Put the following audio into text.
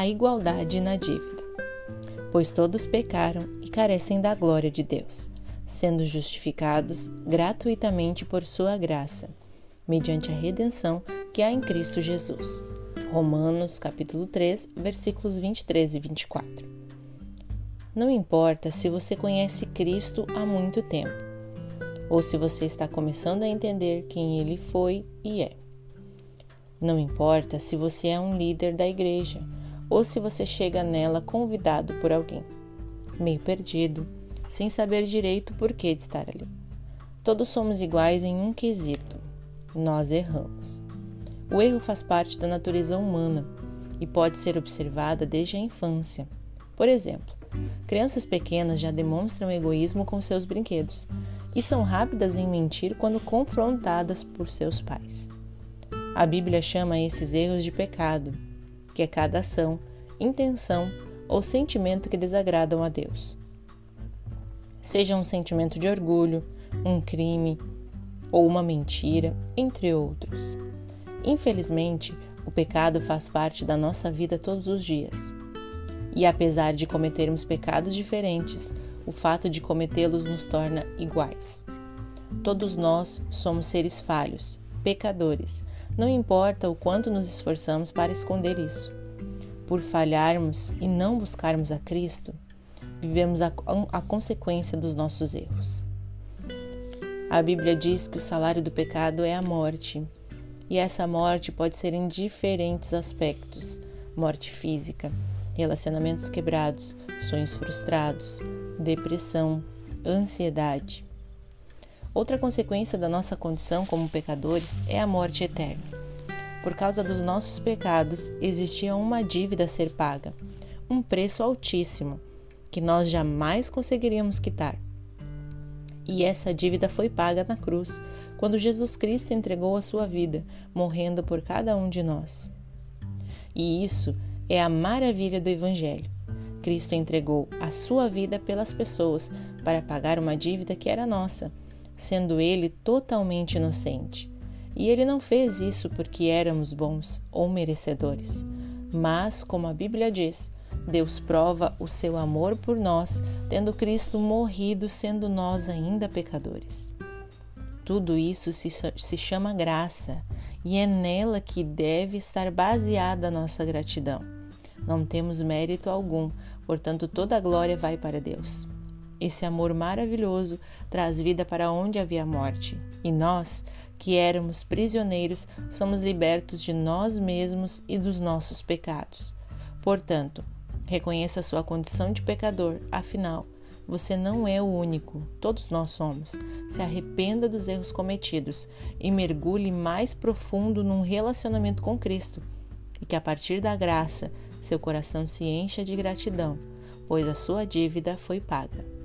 a igualdade na dívida. Pois todos pecaram e carecem da glória de Deus, sendo justificados gratuitamente por sua graça, mediante a redenção que há em Cristo Jesus. Romanos capítulo 3, versículos 23 e 24. Não importa se você conhece Cristo há muito tempo, ou se você está começando a entender quem ele foi e é. Não importa se você é um líder da igreja ou se você chega nela convidado por alguém, meio perdido, sem saber direito por que de estar ali. Todos somos iguais em um quesito: nós erramos. O erro faz parte da natureza humana e pode ser observada desde a infância. Por exemplo, crianças pequenas já demonstram egoísmo com seus brinquedos e são rápidas em mentir quando confrontadas por seus pais. A Bíblia chama esses erros de pecado, que é cada ação, intenção ou sentimento que desagradam a Deus. Seja um sentimento de orgulho, um crime ou uma mentira, entre outros. Infelizmente, o pecado faz parte da nossa vida todos os dias. E apesar de cometermos pecados diferentes, o fato de cometê-los nos torna iguais. Todos nós somos seres falhos, pecadores, não importa o quanto nos esforçamos para esconder isso. Por falharmos e não buscarmos a Cristo, vivemos a, a consequência dos nossos erros. A Bíblia diz que o salário do pecado é a morte, e essa morte pode ser em diferentes aspectos: morte física, relacionamentos quebrados, sonhos frustrados, depressão, ansiedade. Outra consequência da nossa condição como pecadores é a morte eterna. Por causa dos nossos pecados, existia uma dívida a ser paga, um preço altíssimo, que nós jamais conseguiríamos quitar. E essa dívida foi paga na cruz, quando Jesus Cristo entregou a sua vida, morrendo por cada um de nós. E isso é a maravilha do Evangelho. Cristo entregou a sua vida pelas pessoas para pagar uma dívida que era nossa sendo ele totalmente inocente. E ele não fez isso porque éramos bons ou merecedores, mas, como a Bíblia diz, Deus prova o seu amor por nós, tendo Cristo morrido, sendo nós ainda pecadores. Tudo isso se, se chama graça e é nela que deve estar baseada a nossa gratidão. Não temos mérito algum, portanto, toda a glória vai para Deus. Esse amor maravilhoso traz vida para onde havia morte, e nós, que éramos prisioneiros, somos libertos de nós mesmos e dos nossos pecados. Portanto, reconheça sua condição de pecador, afinal, você não é o único, todos nós somos. Se arrependa dos erros cometidos e mergulhe mais profundo num relacionamento com Cristo, e que a partir da graça seu coração se encha de gratidão, pois a sua dívida foi paga.